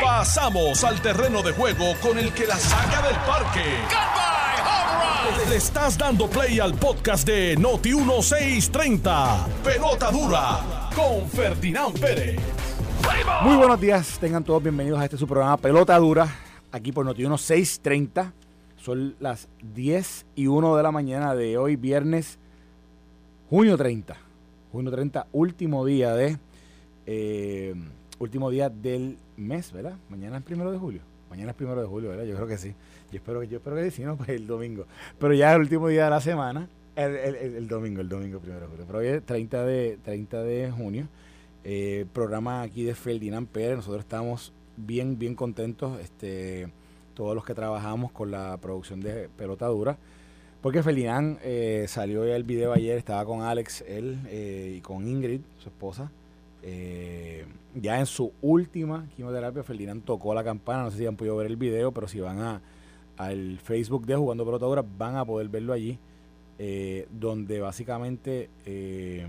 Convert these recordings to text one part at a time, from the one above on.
Pasamos al terreno de juego con el que la saca del parque. Le estás dando play al podcast de Noti 1630. Pelota dura con Ferdinand Pérez. Muy buenos días, tengan todos bienvenidos a este su programa Pelota Dura, aquí por Noti 1630. Son las 10 y 1 de la mañana de hoy, viernes, junio 30. Junio 30, último día de eh, último día del mes, ¿verdad? Mañana es primero de julio. Mañana es primero de julio, ¿verdad? Yo creo que sí. Yo espero yo espero que sí, no, pues el domingo. Pero ya el último día de la semana, el, domingo, el domingo primero de julio. Pero hoy es 30 de, 30 de junio. Eh, programa aquí de Ferdinand Pérez. Nosotros estamos bien, bien contentos, este, todos los que trabajamos con la producción de Pelota Dura. Porque Ferdinand eh, salió ya el video ayer, estaba con Alex, él eh, y con Ingrid, su esposa. Eh, ya en su última quimioterapia, Ferdinand tocó la campana. No sé si han podido ver el video, pero si van a al Facebook de Jugando Pelota van a poder verlo allí. Eh, donde básicamente eh,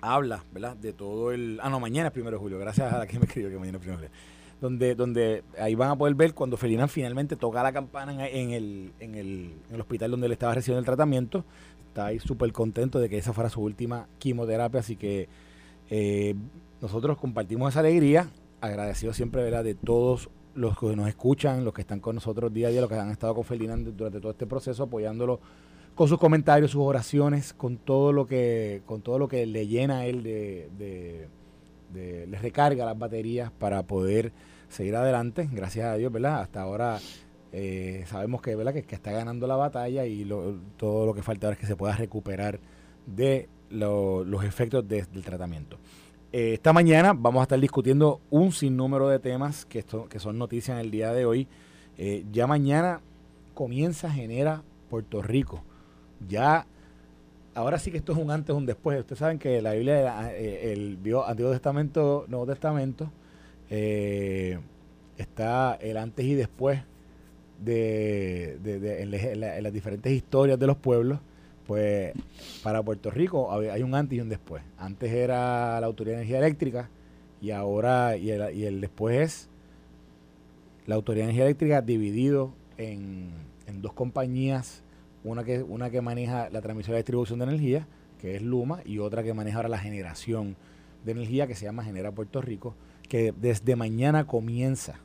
habla, ¿verdad? De todo el. Ah, no, mañana es primero de julio. Gracias a la que me escribió que mañana es primero de julio. Donde, donde ahí van a poder ver cuando Ferdinand finalmente toca la campana en, el, en, el, en el hospital donde él estaba recibiendo el tratamiento. Está ahí súper contento de que esa fuera su última quimioterapia, así que eh, nosotros compartimos esa alegría, agradecido siempre de todos los que nos escuchan, los que están con nosotros día a día, los que han estado con Ferdinand durante todo este proceso, apoyándolo con sus comentarios, sus oraciones, con todo lo que, con todo lo que le llena a él de, de, le recarga las baterías para poder seguir adelante, gracias a Dios, ¿verdad? Hasta ahora eh, sabemos que. Que, está ganando la batalla y todo lo que falta ahora es que se pueda recuperar de los efectos del tratamiento. Eh, esta mañana vamos a estar discutiendo un sinnúmero de temas que, esto, que son noticias en el día de hoy. Eh, ya mañana comienza Genera Puerto Rico. Ya, ahora sí que esto es un antes, un después. Ustedes saben que la Biblia, eh, el Antiguo Testamento, Nuevo Testamento, está el antes y después de, las diferentes historias de los pueblos pues para Puerto Rico hay un antes y un después. Antes era la Autoridad de Energía Eléctrica y ahora, y el, después es la Autoridad de Energía Eléctrica dividido en, dos compañías, una que, una que maneja la transmisión y distribución de energía, que es Luma, y otra que maneja ahora la generación de energía, que se llama Genera Puerto Rico, que desde mañana comienza,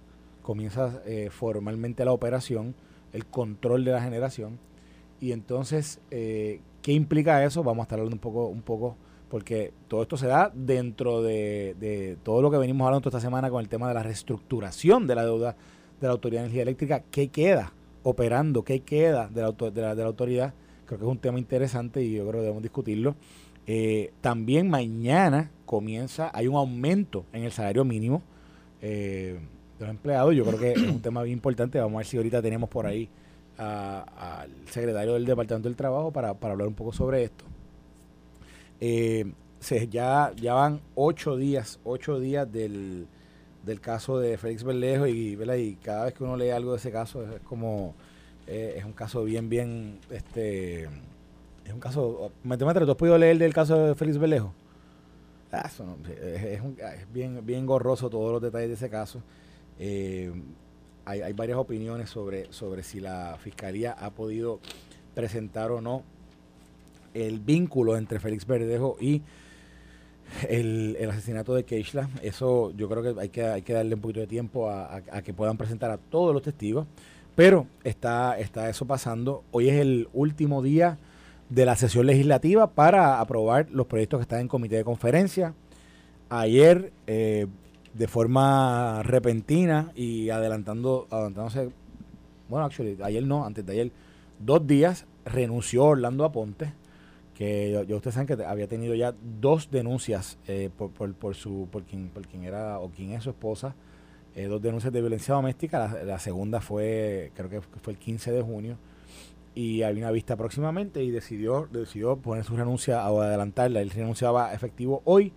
comienza eh, formalmente la operación, el control de la generación y entonces, eh, ¿qué implica eso? Vamos a estar hablando un poco, un poco, porque todo esto se da dentro de, todo lo que venimos hablando esta semana con el tema de la reestructuración de la deuda de la Autoridad de Energía Eléctrica. ¿Qué queda operando? ¿Qué queda de la, de la, de la autoridad? Creo que es un tema interesante y yo creo que debemos discutirlo. Eh, también mañana comienza, hay un aumento en el salario mínimo eh, de los empleados. Yo creo que es un tema bien importante. Vamos a ver si ahorita tenemos por ahí al secretario del Departamento del Trabajo para, hablar un poco sobre esto. Eh, ya, ya van ocho días, ocho días del, caso de Félix Berlejo y, cada vez que uno lee algo de ese caso es, como, eh, es un caso bien, bien, este, es un caso, Matemático, ¿tú has podido leer del caso de Félix Berlejo? Ah, es, bien, bien gorroso todos los detalles de ese caso. Eh, hay, varias opiniones sobre, sobre si la fiscalía ha podido presentar o no el vínculo entre Félix Verdejo y el, asesinato de Keishla. Eso yo creo que hay que, hay que darle un poquito de tiempo a, que puedan presentar a todos los testigos. Pero está, está eso pasando. Hoy es el último día de la sesión legislativa para aprobar los proyectos que están en comité de conferencia. Ayer eh, de forma repentina y adelantando, adelantándose, bueno, actually, ayer no, antes de ayer, dos días renunció Orlando Aponte, que yo, ustedes saben que había tenido ya dos denuncias eh, por, por, su, por quien, por quien era o quien es su esposa, eh, dos denuncias de violencia doméstica, la, segunda fue, creo que fue el 15 de junio, y había una vista próximamente y decidió, decidió poner su renuncia o adelantarla. Él renunciaba efectivo hoy,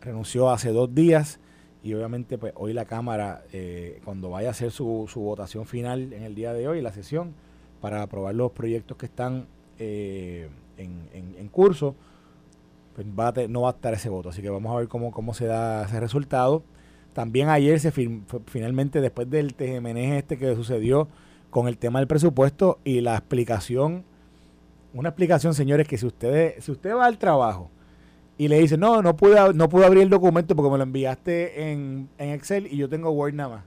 renunció hace dos días y obviamente pues hoy la Cámara, eh, cuando vaya a hacer su, su, votación final en el día de hoy, la sesión, para aprobar los proyectos que están eh, en, en, curso, pues no va a estar ese voto. Así que vamos a ver cómo, cómo se da ese resultado. también ayer se finalmente, después del TGMN este que sucedió con el tema del presupuesto y la explicación, una explicación, señores, que si usted, si usted va al trabajo y le dice, no, no pude, no pude abrir el documento porque me lo enviaste en, en Excel y yo tengo Word nada más.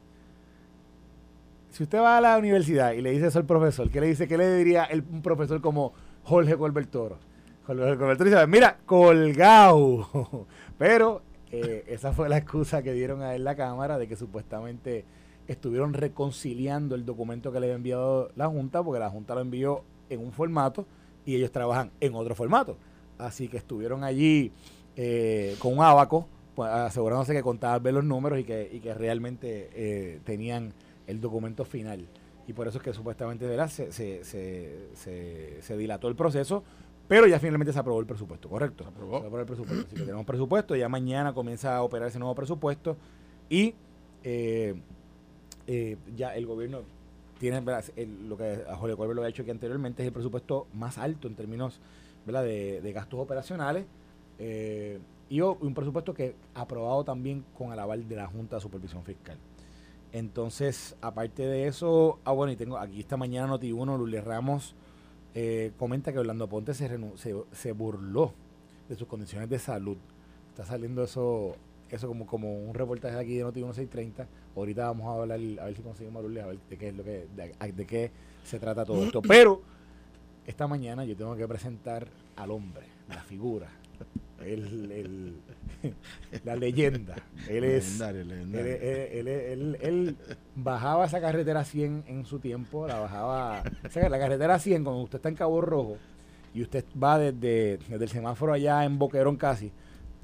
Si usted va a la universidad y le dice eso al profesor, ¿qué le dice? ¿Qué le diría el, un profesor como Jorge Colbert Toro? Jorge Colbert dice, mira, colgado. Pero eh, esa fue la excusa que dieron a él la Cámara de que supuestamente estuvieron reconciliando el documento que le había enviado la Junta, porque la Junta lo envió en un formato y ellos trabajan en otro formato. Así que estuvieron allí eh, con un abaco, pues, asegurándose que contaban ver los números y que, y que realmente eh, tenían el documento final. Y por eso es que supuestamente Se, se, se, se, dilató el proceso, pero ya finalmente se aprobó el presupuesto, ¿correcto? Se aprobó, el presupuesto. Así que tenemos presupuesto, ya mañana comienza a operar ese nuevo presupuesto y eh, ya el gobierno tiene, lo que a Jorge Colbert lo ha hecho aquí anteriormente, es el presupuesto más alto en términos De, gastos operacionales eh, y un presupuesto que aprobado también con el aval de la Junta de Supervisión Fiscal. Entonces, aparte de eso, ah, bueno, y tengo aquí esta mañana Noti1, Luli Ramos eh, comenta que Orlando Ponte se, se, burló de sus condiciones de salud. Está saliendo eso eso como, como un reportaje aquí de Noti 1630. Ahorita vamos a hablar, a ver si conseguimos a a ver de qué es lo que, de qué se trata todo esto. Pero esta mañana yo tengo que presentar al hombre, la figura, el, la leyenda. Él es. Él, bajaba esa carretera 100 en su tiempo, la bajaba. la carretera 100, cuando usted está en Cabo Rojo y usted va desde, desde el semáforo allá en Boquerón casi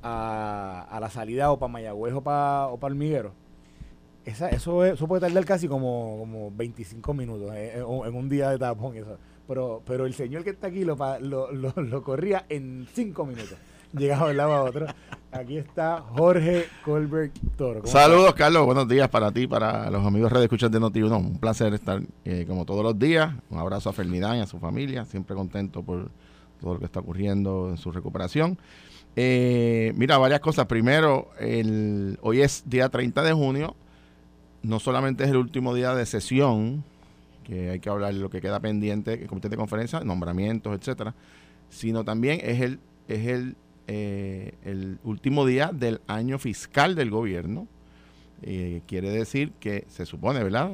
a, a la salida o para Mayagüez o para o Hormiguero. Esa, eso, eso puede tardar casi como, como 25 minutos eh, en, en un día de tapón. Eso. Pero, pero el señor que está aquí lo, lo, lo, lo corría en 5 minutos llegado de un lado a otro. Aquí está Jorge Colbert Toro. Saludos, Carlos. Buenos días para ti, para los amigos de Escuchas de noti Un placer estar eh, como todos los días. Un abrazo a Fernidán y a su familia. Siempre contento por todo lo que está ocurriendo en su recuperación. Eh, mira, varias cosas. Primero, el, hoy es día 30 de junio. No solamente es el último día de sesión, que hay que hablar lo que queda pendiente, el comité de conferencia, nombramientos, etcétera, sino también es el, es el eh, el último día del año fiscal del gobierno. Eh, quiere decir que se supone, ¿verdad?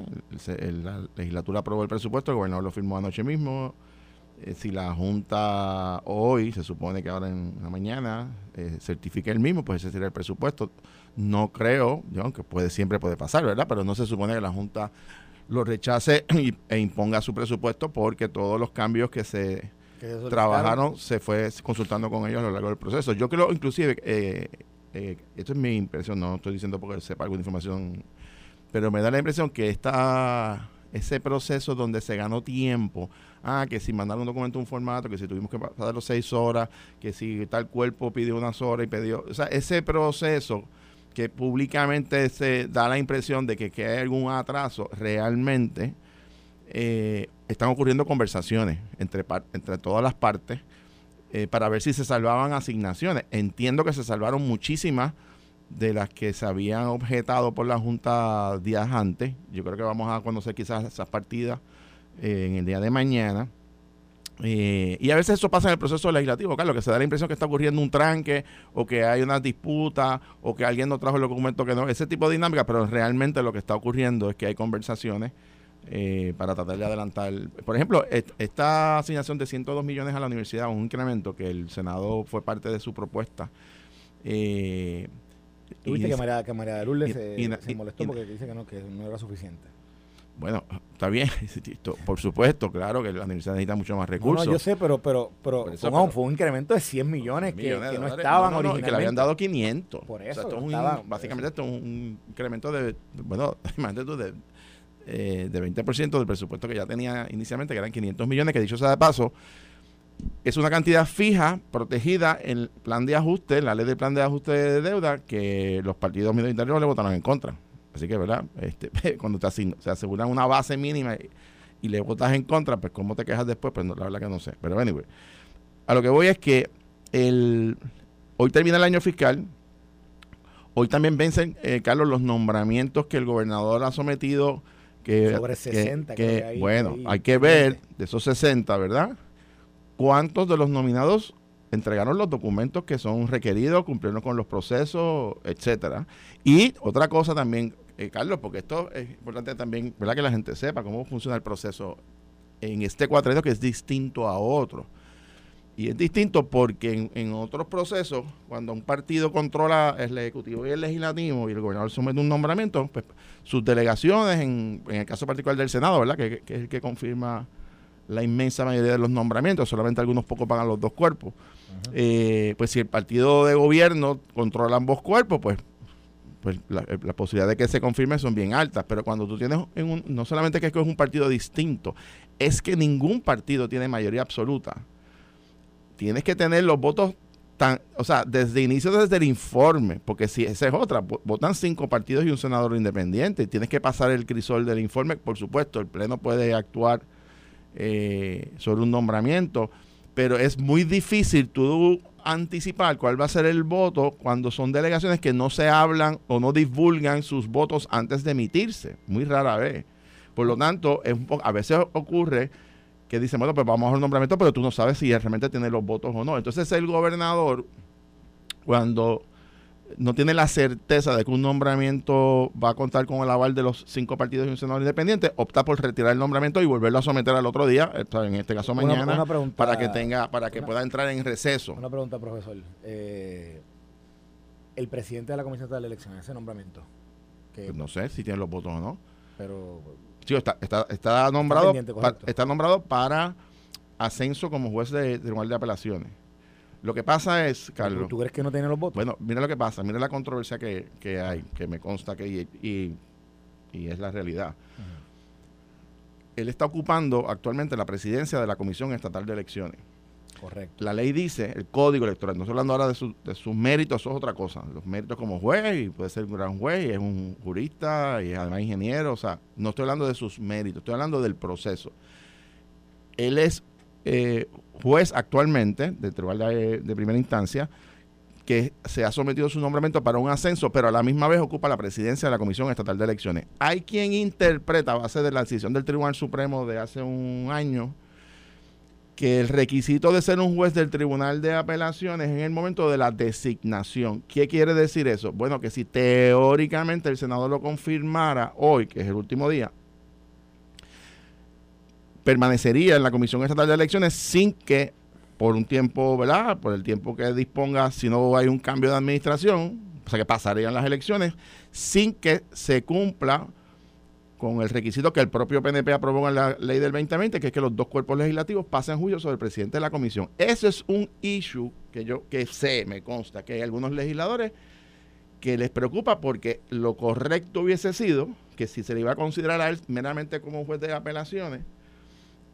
la legislatura aprobó el presupuesto, el gobernador lo firmó anoche mismo. Eh, si la Junta hoy, se supone que ahora en la mañana, certifique el mismo, pues ese sería el presupuesto. No creo, yo, aunque puede, siempre puede pasar, ¿verdad? Pero no se supone que la Junta lo rechace e imponga su presupuesto porque todos los cambios que se trabajaron, se fue consultando con ellos a lo largo del proceso. Yo creo, inclusive, eh, eh, esto es mi impresión, no estoy diciendo porque sepa alguna información, pero me da la impresión que esta, ese proceso donde se ganó tiempo, ah, que si mandaron un documento un formato, que si tuvimos que pasar los seis horas, que si tal cuerpo pidió unas horas y pidió, o sea, ese proceso que públicamente se da la impresión de que, que hay algún atraso, realmente eh, están ocurriendo conversaciones entre, entre todas las partes eh, para ver si se salvaban asignaciones. Entiendo que se salvaron muchísimas de las que se habían objetado por la Junta días antes. Yo creo que vamos a conocer quizás esas partidas eh, en el día de mañana. Eh, y a veces eso pasa en el proceso legislativo, Carlos, que se da la impresión que está ocurriendo un tranque o que hay una disputa o que alguien no trajo el documento que no, ese tipo de dinámica, pero realmente lo que está ocurriendo es que hay conversaciones eh, para tratar de adelantar. Por ejemplo, esta asignación de 102 millones a la universidad, un incremento que el Senado fue parte de su propuesta. Eh, ¿Tuviste que María, que María de Lourdes se, molestó porque dice que no, que no era suficiente? Bueno, está bien, por supuesto, claro que la universidad necesita mucho más recursos. No, yo sé, pero pero pero, fue un incremento de 100 millones, que, no estaban originalmente. que le habían dado 500. Por eso. básicamente esto es un incremento de, bueno, imagínate tú, de eh, de 20% del presupuesto que ya tenía inicialmente, que eran 500 millones, que dicho sea de paso, es una cantidad fija, protegida en el plan de ajuste, la ley del plan de ajuste de deuda, que los partidos minoritarios le votaron en contra. Así que, ¿verdad? Este, cuando te se aseguran una base mínima y, le votas en contra, pues ¿cómo te quejas después? Pues la verdad que no sé. Pero anyway, a lo que voy es que el, hoy termina el año fiscal, Hoy también vencen, eh, Carlos, los nombramientos que el gobernador ha sometido. Que, Sobre 60, que, que, hay- bueno, hay hay que ver 20. de esos 60, ¿verdad? ¿Cuántos de los nominados entregaron los documentos que son requeridos, cumplieron con los procesos, etcétera? Y otra cosa también, eh, Carlos, porque esto es importante también, ¿verdad? Que la gente sepa cómo funciona el proceso en este cuatrenio que es distinto a otro. Y es distinto porque en, en otros procesos, cuando un partido controla el ejecutivo y el legislativo y el gobernador somete un nombramiento, pues sus delegaciones, en, en el caso particular del Senado, ¿verdad? Que, que es el que confirma la inmensa mayoría de los nombramientos, solamente algunos pocos pagan los dos cuerpos. Eh, pues si el partido de gobierno controla ambos cuerpos, pues pues la, la posibilidad de que se confirme son bien altas, pero cuando tú tienes en un, no solamente que es un partido distinto, es que ningún partido tiene mayoría absoluta. Tienes que tener los votos tan, o sea, desde inicio desde el informe, porque si esa es otra, vo- votan cinco partidos y un senador independiente, tienes que pasar el crisol del informe, por supuesto, el pleno puede actuar eh, sobre un nombramiento, pero es muy difícil tú anticipar cuál va a ser el voto cuando son delegaciones que no se hablan o no divulgan sus votos antes de emitirse, muy rara vez. Por lo tanto, a veces ocurre que dicen, bueno, pues vamos a un nombramiento, pero tú no sabes si realmente tiene los votos o no. Entonces el gobernador, cuando no tiene la certeza de que un nombramiento va a contar con el aval de los cinco partidos y un senador independiente, opta por retirar el nombramiento y volverlo a someter al otro día, en este caso mañana, una pregunta- para que tenga, para que una- pueda entrar en receso. Una pregunta, profesor. Eh, el presidente de la Comisión de Elecciones, ese nombramiento. Que, Pues no sé si tiene los votos o no. Pero Sí, está, está, está nombrado, está nombrado para ascenso como juez de Tribunal de Apelaciones. Lo que pasa es, Carlos, ¿tú crees que no tiene los votos? bueno, mira lo que pasa, mira la controversia que, que hay, que me consta que y, y- y es la realidad. Él está ocupando actualmente la presidencia de la Comisión Estatal de Elecciones. Correcto. La ley dice, el código electoral, no estoy hablando ahora de, su- de sus méritos, eso es otra cosa. Los méritos como juez, y puede ser un gran juez, y es un jurista, y es además ingeniero, o sea, no estoy hablando de sus méritos, estoy hablando del proceso. Él es eh, juez actualmente del Tribunal de, Primera Instancia, que se ha sometido su nombramiento para un ascenso, pero a la misma vez ocupa la presidencia de la Comisión Estatal de Elecciones. Hay quien interpreta, a base de la decisión del Tribunal Supremo de hace un año, que el requisito de ser un juez del Tribunal de Apelaciones en el momento de la designación. ¿Qué quiere decir eso? Bueno, que si teóricamente el senador lo confirmara hoy, que es el último día, permanecería en la Comisión Estatal de Elecciones sin que por un tiempo, ¿verdad? Por el tiempo que disponga, si no hay un cambio de administración, o sea que pasarían las elecciones, sin que se cumpla con el requisito que el propio PNP aprobó en la ley del 2020, que es que los dos cuerpos legislativos pasen juicio sobre el presidente de la comisión. Eso es un issue que yo que sé, me consta, que hay algunos legisladores que les preocupa porque lo correcto hubiese sido que si se le iba a considerar a él meramente como juez de apelaciones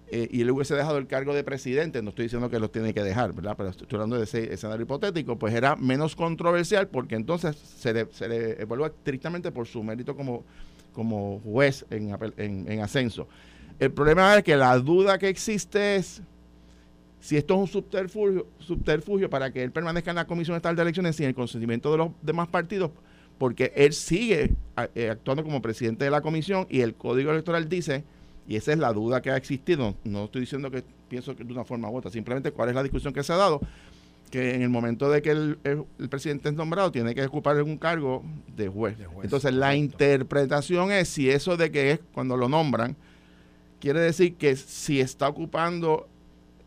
eh, y él hubiese dejado el cargo de presidente, no estoy diciendo que lo tiene que dejar, ¿verdad? Pero estoy hablando de ese escenario hipotético, pues era menos controversial porque entonces se le, se le evalúa estrictamente por su mérito como, como juez en, en, en ascenso. El problema es que la duda que existe es si esto es un subterfugio, subterfugio para que él permanezca en la Comisión Estatal de Elecciones sin el consentimiento de los demás partidos, porque él sigue eh, actuando como presidente de la comisión y el código electoral dice, y esa es la duda que ha existido, no estoy diciendo que pienso que de una forma u otra, simplemente cuál es la discusión que se ha dado, que en el momento de que el, el- el presidente es nombrado tiene que ocupar un cargo de juez. De juez, Entonces la interpretación es si eso de que es cuando lo nombran, quiere decir que si está ocupando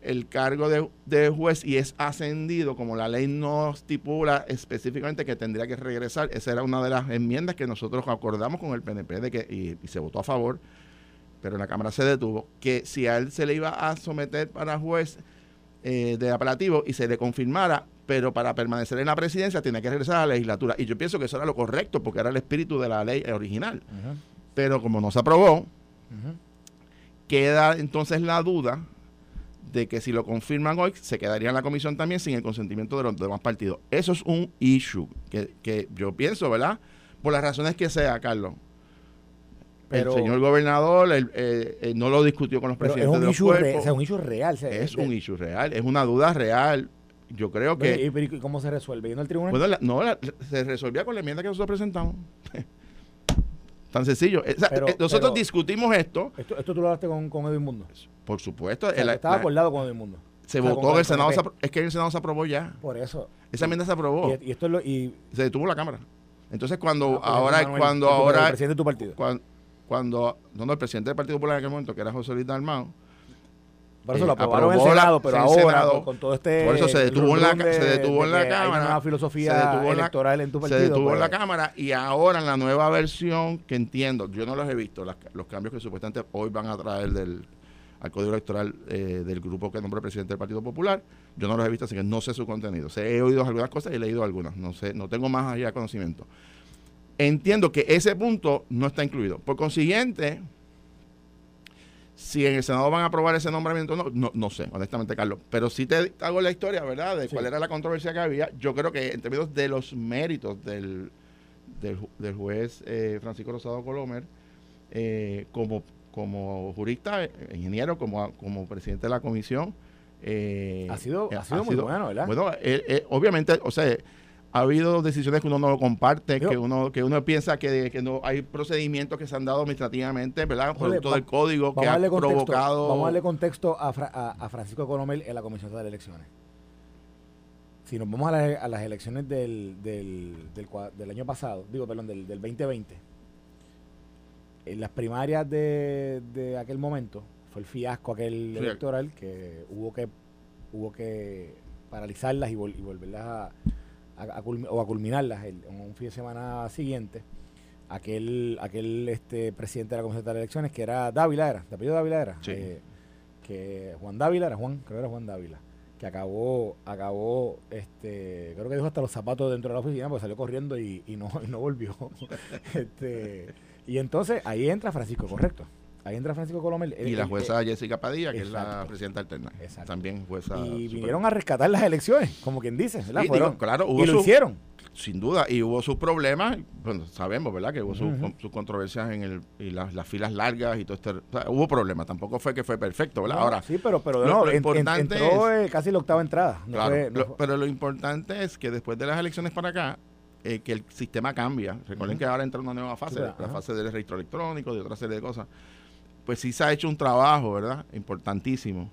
el cargo de, de juez y es ascendido, como la ley no estipula específicamente que tendría que regresar, esa era una de las enmiendas que nosotros acordamos con el PNP de que, y, y se votó a favor, pero la Cámara se detuvo, que si a él se le iba a someter para juez eh, de apelativo y se le confirmara, pero para permanecer en la presidencia tiene que regresar a la legislatura. Y yo pienso que eso era lo correcto, porque era el espíritu de la ley original. Pero como no se aprobó, queda entonces la duda de que si lo confirman hoy, se quedaría en la comisión también sin el consentimiento de los demás partidos. Eso es un issue que, que yo pienso, ¿verdad? Por las razones que sea, Carlos. Pero- el señor gobernador eh, eh, no lo discutió con los Pero es presidentes un de los issue, re- cuerpos. o sea, un issue real. o sea, es de- un issue real, es una duda real yo creo que... ¿Y, cómo se resuelve? ¿Yendo al tribunal? Bueno, no, se resolvía con la enmienda que nosotros presentamos. Tan sencillo. Eh, nosotros discutimos esto. esto. Esto tú lo hablaste con, con Edwin Mundo. Por supuesto. estaba acordado con Edwin Mundo. Se votó en el Senado. es que el Senado se aprobó ya. Por eso. Esa enmienda se aprobó. Y, esto es lo, y, se detuvo la Cámara. Entonces, cuando ah, ahora. cuando ahora el presidente de tu partido. Cuando, cuando, no, el presidente del Partido Popular en aquel momento, que era José Luis Dalmau, por eso lo eh, aprobaron en el Senado, pero ahora con, todo este. Por eso se detuvo en la, se detuvo en la Cámara. una filosofía electoral en tu partido. Se detuvo en la pues. Cámara y ahora en la nueva versión que entiendo, yo no los he visto, los cambios que supuestamente hoy van a traer del, al código electoral eh, del grupo que nombró el presidente del Partido Popular. Yo no los he visto, así que no sé su contenido. he oído algunas cosas y he leído algunas. No sé, no tengo más allá conocimiento. Entiendo que ese punto no está incluido. Por consiguiente, si en el Senado van a aprobar ese nombramiento, no, no, no sé, honestamente, Carlos. Pero sí te hago la historia, ¿verdad? De cuál era la controversia que había. Yo creo que en términos de los méritos del, del, juez eh, Francisco Rosado Colomer, eh, como como jurista, eh, ingeniero, como, como presidente de la comisión. Eh, ha sido, ha sido muy bueno, ¿verdad? Bueno, eh, obviamente, o sea, ha habido decisiones que uno no lo comparte, que uno que uno piensa que, que, no hay procedimientos que se han dado administrativamente, ¿verdad? Producto del código que ha provocado... Vamos a darle contexto a, a, Francisco Economel en la Comisión de las Elecciones. Si nos vamos a, las elecciones del, del, del, año pasado, digo, perdón, del, del 2020, en las primarias de, de aquel momento, fue el fiasco aquel electoral que hubo que hubo que paralizarlas y, volverlas a, o a culminarlas en un fin de semana siguiente. Aquel, aquel este presidente de la Comisión de Elecciones, que era Dávila, era, ¿te apellido Dávila era? Eh, que Juan Dávila era Juan, creo que era Juan Dávila, que acabó, acabó, este, creo que dejó hasta los zapatos dentro de la oficina, porque salió corriendo y, y no, y no volvió. este y entonces ahí entra Francisco, correcto. Ahí entra Francisco Colomel. Y la jueza Jessica Padilla, que es la presidenta alterna. También jueza. Y vinieron a rescatar las elecciones, como quien dice. claro, y lo hicieron. Sin duda, y hubo sus problemas, bueno, sabemos, ¿verdad? Que hubo sus, controversias en el, y las, filas largas y todo este. hubo problemas, tampoco fue que fue perfecto, ¿verdad? Ahora, sí, pero, pero lo, importante entró es, casi la octava entrada. claro, pero lo importante es que después de las elecciones para acá, eh, que el sistema cambia. Recuerden que ahora entra una nueva fase, la fase del registro electrónico, de otra serie de cosas. Pues sí se ha hecho un trabajo, ¿verdad? Importantísimo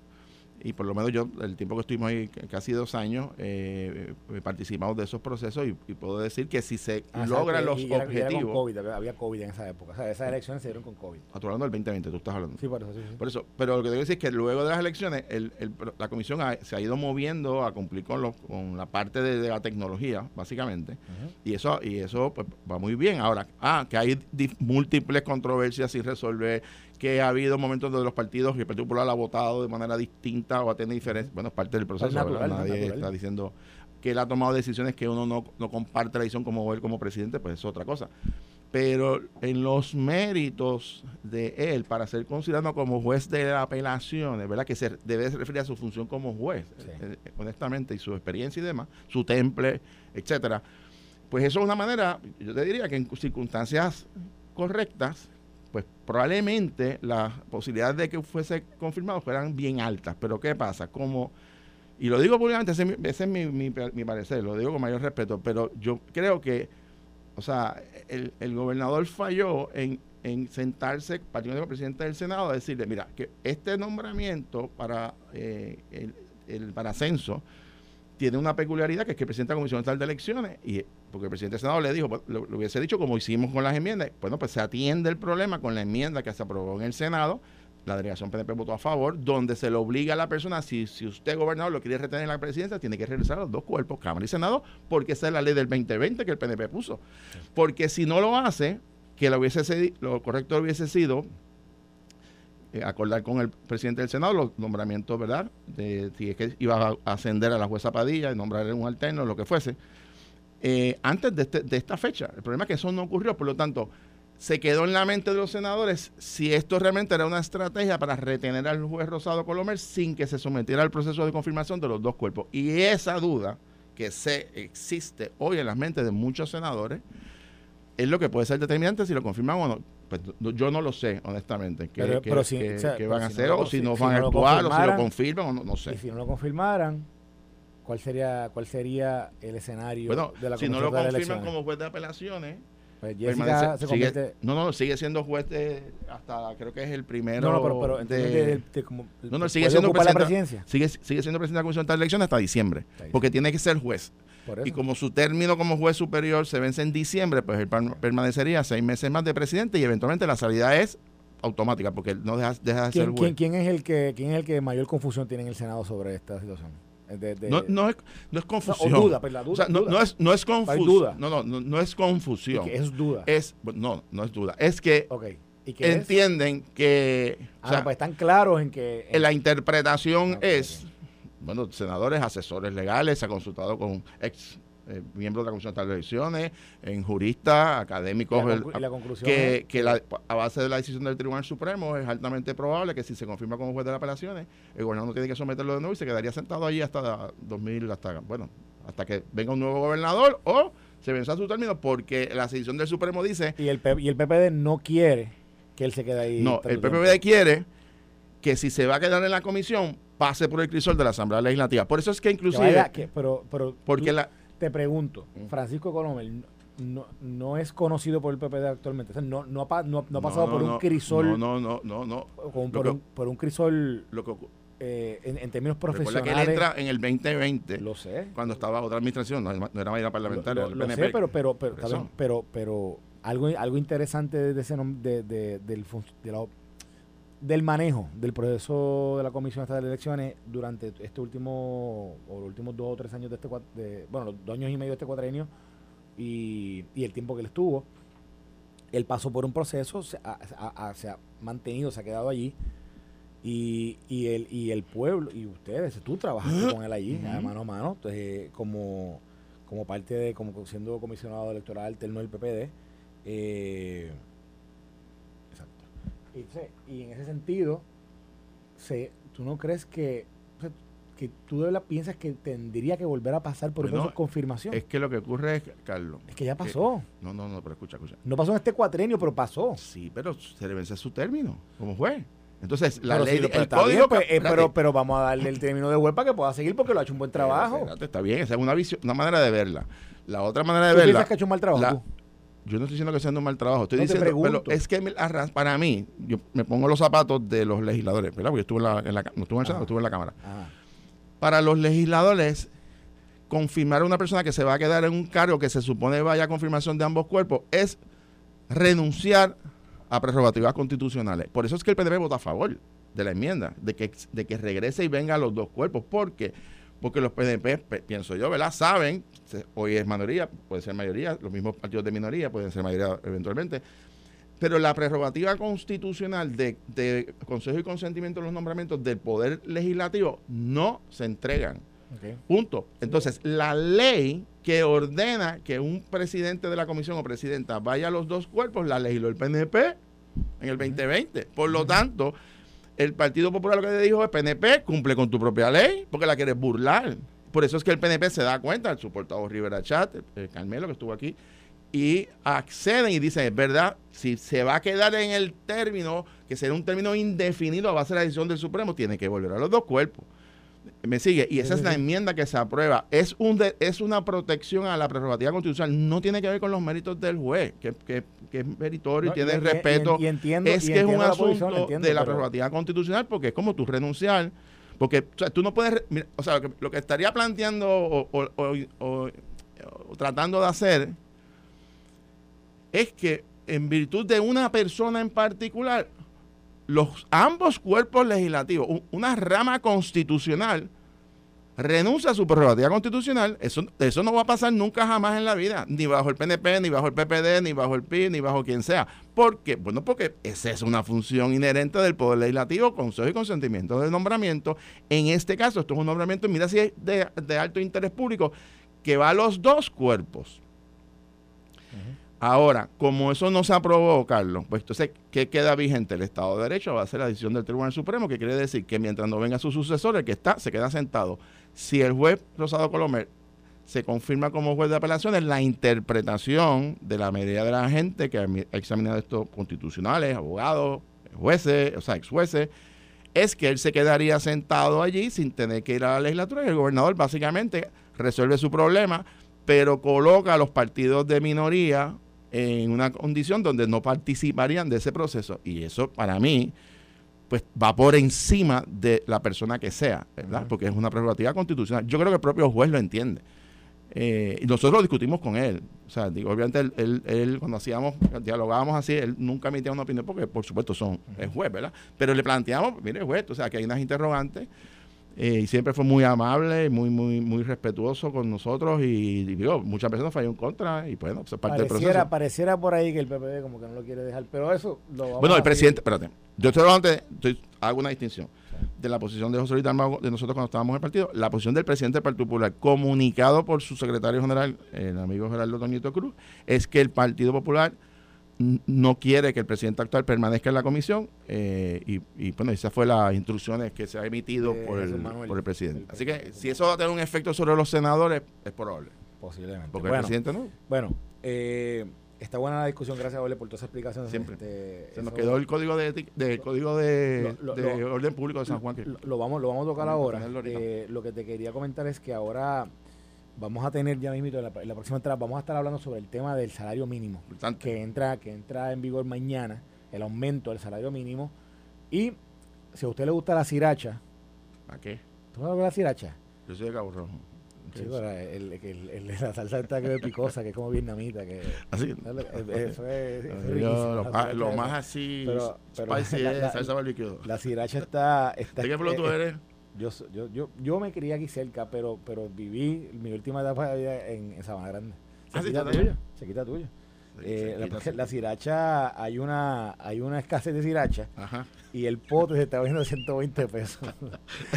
y por lo menos yo, el tiempo que estuvimos ahí, casi dos años, eh, eh, participamos de esos procesos y, puedo decir que si se ah, logran los objetivos. COVID, había COVID en esa época. O sea, esas elecciones se dieron con COVID. Ah, hablando del 2020, tú estás hablando. Sí, por eso, sí, Por eso, pero lo que tengo que decir es que luego de las elecciones, el, la comisión se ha ido moviendo a cumplir con, los, con la parte de, la tecnología, básicamente. Y eso y eso pues, va muy bien. Ahora, ah, que hay múltiples controversias sin resolver que ha habido momentos donde los partidos y el Partido Popular ha votado de manera distinta o ha tenido diferencias. Bueno, es parte del proceso. Nadie está diciendo que él ha tomado decisiones que uno no, no comparte la visión como él como presidente, pues es otra cosa. Pero en los méritos de él para ser considerado como juez de apelaciones, ¿verdad? Que se debe referir a su función como juez, eh, eh, honestamente, y su experiencia y demás, su temple, etcétera. Pues eso es una manera, yo te diría que en circunstancias correctas, pues probablemente las posibilidades de que fuese confirmado fueran bien altas. Pero ¿qué pasa? Como, y lo digo públicamente, ese, es mi, mi, parecer, lo digo con mayor respeto, pero yo creo que, o sea, el, el gobernador falló en, en sentarse, particularmente el presidente del Senado, a decirle, mira, que este nombramiento para eh, el, el para ascenso tiene una peculiaridad que es que presenta la Comisión Estatal de Elecciones y porque el presidente del Senado le dijo, pues, lo, hubiese dicho como hicimos con las enmiendas, bueno, pues se atiende el problema con la enmienda que se aprobó en el Senado, la delegación PNP votó a favor, donde se le obliga a la persona, si, si usted gobernador lo quiere retener en la presidencia, tiene que regresar a los dos cuerpos, Cámara y Senado, porque esa es la ley del 2020 que el PNP puso. Porque si no lo hace, que lo, hubiese, lo correcto hubiese sido eh, acordar con el presidente del Senado los nombramientos, ¿verdad? De si es que iba a ascender a la jueza Padilla y nombrarle un alterno, lo que fuese, eh, antes de, este, de esta fecha. El problema es que eso no ocurrió, por lo tanto, se quedó en la mente de los senadores si esto realmente era una estrategia para retener al juez Rosado Colomer sin que se sometiera al proceso de confirmación de los dos cuerpos. Y esa duda que se existe hoy en las mentes de muchos senadores es lo que puede ser determinante si lo confirman o no. Pues, yo no lo sé, honestamente, qué, van a hacer, o si no van a actuar, o si lo confirman, o no, sé. Y si no lo confirmaran, ¿cuál sería cuál sería el escenario bueno, de la si no lo confirman como juez de apelaciones, pues Jessica se sigue- convierte no, no, sigue siendo juez de, hasta creo que es el primero. no, no, pero, pero de- de- de como- no, no, sigue siendo ocupar la presidenta- presidencia. sigue, sigue siendo presidente de la Comisión de Elecciones hasta diciembre, porque tiene que ser juez. Y como su término como juez superior se vence en diciembre, pues él per- permanecería seis meses más de presidente y eventualmente la salida es automática, porque él no deja, deja de ser ¿Quién, juez. quién, quién es el que quién es el que mayor confusión tiene en el Senado sobre esta situación? De- de- no, no es, no es no, confusión. o duda, pues la duda, O sea, no, duda. no es, no es confusión. duda. No, no, no, no es confusión. Que es duda. Es, no, no es duda. Es que ok. ¿Y es? entienden que o Ah, sea, pues están claros en que en- la interpretación Ah, es, bueno, senadores, asesores legales, se ha consultado con ex eh, miembros de la Comisión de Elecciones, en juristas, académicos, la, la conclusión que, es que la- a base de la decisión del Tribunal Supremo es altamente probable que si se confirma como juez de las apelaciones, el gobernador no tiene que someterlo de nuevo y se quedaría sentado allí hasta 2000, hasta, bueno, hasta que venga un nuevo gobernador o se venza su término porque la decisión del Supremo dice y el y el PPD no quiere que él se quede ahí. no, el. PPD quiere que si se va a quedar en la comisión, pase por el crisol de la Asamblea Legislativa. Por eso es que Que inclusive, vaya- que- pero, pero porque la, te pregunto. Francisco Colomer no, no es conocido por el PPD actualmente, o sea, no, no, ha, no- no ha pasado por un no, crisol, No, no, no, no, con- por, Lo que- un, por un crisol Lo que, eh, en, en términos profesionales. que él entra en el 2020, lo sé. cuando estaba otra administración, no, no era mayoría parlamentaria, Lo, lo PNP. sé, pero, pero, pero, bien, pero, pero algo, algo interesante de ese de, de- del, de la- del manejo del proceso de la Comisión Estatal de Elecciones durante este último, o los últimos dos o tres años de este, de, bueno, los dos años y medio de este cuatrenio y, y el tiempo que él estuvo, él pasó por un proceso, se ha, ha- ha- se ha mantenido, se ha quedado allí. Y, y, el, y el pueblo, y ustedes, tú trabajaste con él allí, Ujú. mano a mano, entonces, como, como parte de, como siendo comisionado electoral alterno del PPD. eh. Y, en ese sentido, se, ¿tú no crees que, que tú de verdad piensas que tendría que volver a pasar por Bueno, confirmación? Es que lo que ocurre es, Carlos. Es que ya pasó. No, no, no, pero escucha, escucha. No pasó en este cuatrenio, pero pasó. Sí, pero se le vence su término como juez. Entonces, la Pero ley, sí, pero el código... bien, pues, que- eh, pero, pero vamos a darle el término de web para que pueda seguir porque lo ha hecho un buen trabajo. espérate, está bien, esa es una visión, una manera de verla. La otra manera de ¿Tú verla... piensas que ha hecho un mal trabajo? la-? Yo no estoy diciendo que haciendo un mal trabajo, estoy No, diciendo, pero es que para mí, yo me pongo los zapatos de los legisladores, ¿verdad? Porque yo estuve en la, en la no estuve en el Senado, Ajá. estuve en la Cámara. Ajá. Para los legisladores, confirmar a una persona que se va a quedar en un cargo que se supone vaya a confirmación de ambos cuerpos es renunciar a prerrogativas constitucionales. Por eso es que el PNP vota a favor de la enmienda, de que, de que regrese y venga a los dos cuerpos. ¿Por qué? Porque los PNP, pienso yo, ¿verdad? Saben, hoy es mayoría, puede ser mayoría, los mismos partidos de minoría pueden ser mayoría eventualmente, pero la prerrogativa constitucional de, de consejo y consentimiento de los nombramientos del Poder Legislativo no se entregan. Punto. Entonces, la ley que ordena que un presidente de la comisión o presidenta vaya a los dos cuerpos, la legisló el PNP en el 2020. Por lo tanto, el Partido Popular lo que le dijo es PNP, cumple con tu propia ley, porque la quieres burlar. Por eso es que el PNP se da cuenta, su portavoz Rivera Chat, el Carmelo que estuvo aquí, y acceden y dicen, es verdad, si se va a quedar en el término, que será un término indefinido a base de la decisión del Supremo, tiene que volver a los dos cuerpos. Me sigue, y esa es la enmienda que se aprueba. Es un de- es una protección a la prerrogativa constitucional. No tiene que ver con los méritos del juez, que, que- que es meritorio No, y tiene y- y- respeto. y entiendo- es que es un posición, asunto entiendo, de la pero- prerrogativa constitucional, porque es como tú renunciar. Porque o sea, tú no puedes. mira, o sea, lo que, lo que estaría planteando o tratando de hacer es que en virtud de una persona en particular, los ambos cuerpos legislativos, una rama constitucional, renuncia a su prerrogativa constitucional, eso, eso no va a pasar nunca jamás en la vida, ni bajo el PNP, ni bajo el PPD, ni bajo el PIB, ni bajo quien sea. ¿Por qué? Bueno, porque esa es una función inherente del Poder Legislativo, Consejo y Consentimiento de Nombramiento. En este caso, esto es un nombramiento, mira si es de, de alto interés público, que va a los dos cuerpos. Ahora, como eso no se aprobó, Carlos, pues entonces, ¿qué queda vigente? El Estado de Derecho va a ser la decisión del Tribunal Supremo, que quiere decir que mientras no venga su sucesor, el que está, se queda sentado. Si el juez Rosado Colomer se confirma como juez de apelaciones, la interpretación de la mayoría de la gente que ha mi- ha examinado estos constitucionales, abogados, jueces, o sea, ex jueces, es que él se quedaría sentado allí sin tener que ir a la legislatura y el gobernador básicamente resuelve su problema, pero coloca a los partidos de minoría en una condición donde no participarían de ese proceso. Y eso para mí, pues va por encima de la persona que sea, ¿verdad? Porque es una prerrogativa constitucional. Yo creo que el propio juez lo entiende. Eh, y nosotros lo discutimos con él. O sea, digo, obviamente él, él, cuando hacíamos, dialogábamos así, él nunca emitía una opinión porque por supuesto son, es juez, ¿verdad? Pero le planteamos, mire juez, o sea, que hay unas interrogantes eh, y siempre fue muy amable, muy muy muy respetuoso con nosotros y, digo, muchas veces nos falló en contra y bueno, pues es parte pareciera, del proceso. Pareciera por ahí que el PPD como que no lo quiere dejar, pero eso lo vamos Bueno, a el presidente, espérate, yo estoy hablando estoy, hago una distinción de la posición de José Luis Dalmau, de nosotros cuando estábamos en el partido, la posición del presidente del Partido Popular, comunicado por su secretario general, el amigo Gerardo Toñito Cruz, es que el Partido Popular no quiere que el presidente actual permanezca en la comisión eh, y, y, bueno, esas fue las instrucciones que se ha emitido por, el, por el presidente. Así que si eso va a tener un efecto sobre los senadores, es probable. Posiblemente. Porque el presidente no. Bueno, eh, está buena la discusión, gracias Ole por todas esas explicaciones. Siempre. Este, se nos quedó el código de, de código de, Lo- lo- de lo- orden público de San Juan. que- lo, vamos, lo vamos a tocar Vamos ahora. Eh, lo que te quería comentar es que ahora vamos a tener ya mismo en la, en la próxima entrada, vamos a estar hablando sobre el tema del salario mínimo. Importante. que entra, que entra en vigor mañana, el aumento del salario mínimo. Y si a usted le gusta la siracha, ¿A qué? ¿tú sabes la siracha? Yo soy de Cabo Rojo. ¿Qué Chico, la, el- el- el- la salsa esta que es picosa, que es como vietnamita, que Así. eso es, eso es riquísimo, lo, más- lo así Pero- pero spicy la- es salsa barbecue. La siracha está... está ¿De qué pueblo tú eh, eres? Yo, yo, yo, yo me crié aquí cerca, pero, pero viví mi última etapa de vida en, en Sabana Grande. Ah, sí, Cerquita tú tuyo, también. cerquita tuyo. Sí, Eh, la, la siracha, hay una, hay una escasez de siracha Ajá. y el pote se está vendiendo 120 pesos.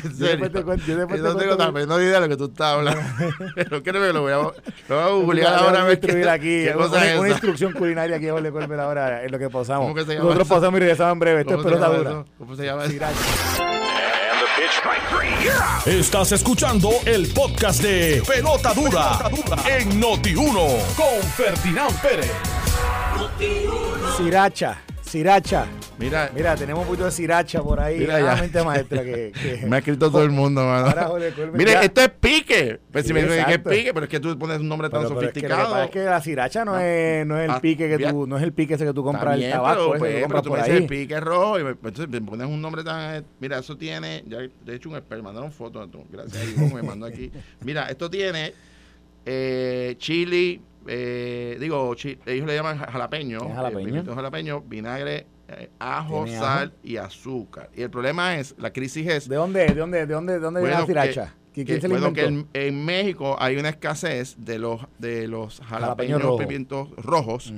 En Yo serio. después te cuento- yo después Yo te no tengo la menor idea de lo que tú estás hablando. Pero créeme que lo voy a, lo voy a Yo googlear te voy ahora a aquí, qué una, es una instrucción culinaria aquí Jorge Colbert ahora en lo que pasamos. ¿Cómo que se llama Nosotros eso? pasamos y regresamos en breve. Esto es ¿Cómo se pelota dura. ¿Cómo se llama eso? Sriracha. Estás escuchando el podcast de Pelota Dura, en Noti1 con Ferdinand Pérez. Sriracha, sriracha. Mira, Mira, tenemos un poquito de sriracha por ahí. Mira ya. Realmente maestra que, que- me ha escrito todo el mundo, mano. Ahora, Jorge Mire, ya. esto es pique. Pues si me dicen que es pique, pero es que tú pones un nombre tan Pero- pero es que sofisticado. es que la sriracha no, Ah, es, no es el ah, pique que tú, no es el pique ese que tú compras el tabaco, pero, pues, pero tú por me dices ahí. el pique rojo y me, entonces me pones un nombre tan... Mira, eso tiene... Ya de hecho un experto, mandaron fotos. tú, Gracias a Dios, me mandó aquí. Mira, esto tiene eh, chili, eh, digo, ellos le llaman jalapeño. Jalapeño. eh, pimiento jalapeño, vinagre, eh, ajo, sal y azúcar. Y el problema es, la crisis es... ¿De dónde, de dónde, de dónde, de dónde viene la Bueno, que- que- ¿Quién se la bueno, que en, en México hay una escasez de los de los Jalapeño jalapeños rojo. pimientos rojos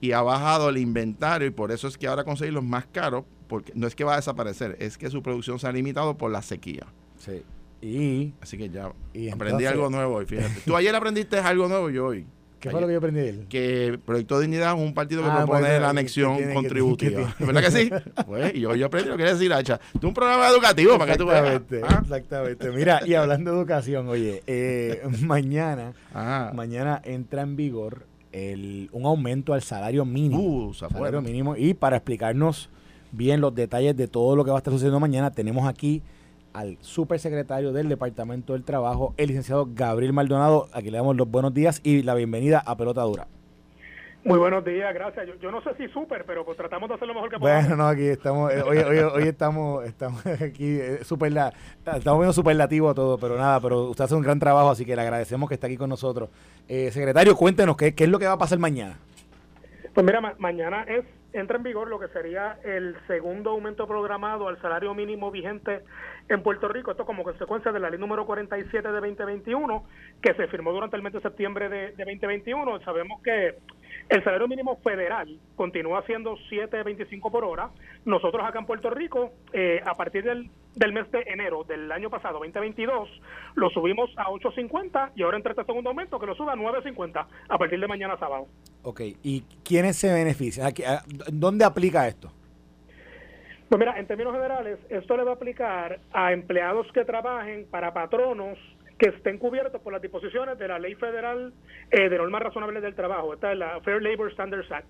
y ha bajado el inventario y por eso es que ahora conseguirlos más caros porque no es que va a desaparecer, es que su producción se ha limitado por la sequía. Sí. Y, Así que ya Y aprendí entonces- algo nuevo hoy, fíjate. Tú ayer aprendiste algo nuevo y yo hoy. ¿Qué fue lo que yo aprendí de él? Que Proyecto Dignidad es un partido que Ah, propone la que anexión tiene- que contributiva. tiene- ¿Verdad que sí? Pues, yo, yo aprendí lo que decir Hacha. Tú un programa educativo para que tú veas. Exactamente, Ah, exactamente. Mira, y hablando de educación, oye, eh, mañana, ah. mañana entra en vigor el, un aumento al salario mínimo. Uh, salario mínimo. Y para explicarnos bien los detalles de todo lo que va a estar sucediendo mañana, tenemos aquí al supersecretario del Departamento del Trabajo, el licenciado Gabriel Maldonado. Aquí le damos los buenos días y la bienvenida a Pelota Dura. Muy buenos días, gracias. Yo, yo no sé si súper, pero pues tratamos de hacer lo mejor que podamos. Bueno, no, aquí estamos, eh, hoy, hoy, hoy estamos, estamos aquí, eh, superla- estamos viendo superlativo a todo, pero nada, pero usted hace un gran trabajo, así que le agradecemos que esté aquí con nosotros. Eh, secretario, cuéntenos, ¿qué, ¿qué es lo que va a pasar mañana? Pues mira, ma- mañana es entra en vigor lo que sería el segundo aumento programado al salario mínimo vigente en Puerto Rico. Esto como consecuencia de la ley número 47 de 2021, que se firmó durante el mes de septiembre de, de 2021. Sabemos que el salario mínimo federal continúa siendo 7.25 por hora. Nosotros acá en Puerto Rico, eh, a partir del, del mes de enero del año pasado, 2022, lo subimos a 8.50 y ahora entra este segundo aumento que lo sube a 9.50 a partir de mañana sábado. Ok, ¿y quiénes se benefician? ¿A qué- a- ¿Dónde aplica esto? Pues mira, en términos generales, esto le va a aplicar a empleados que trabajen para patronos que estén cubiertos por las disposiciones de la Ley Federal eh, de Normas Razonables del Trabajo, esta es la Fair Labor Standards Act.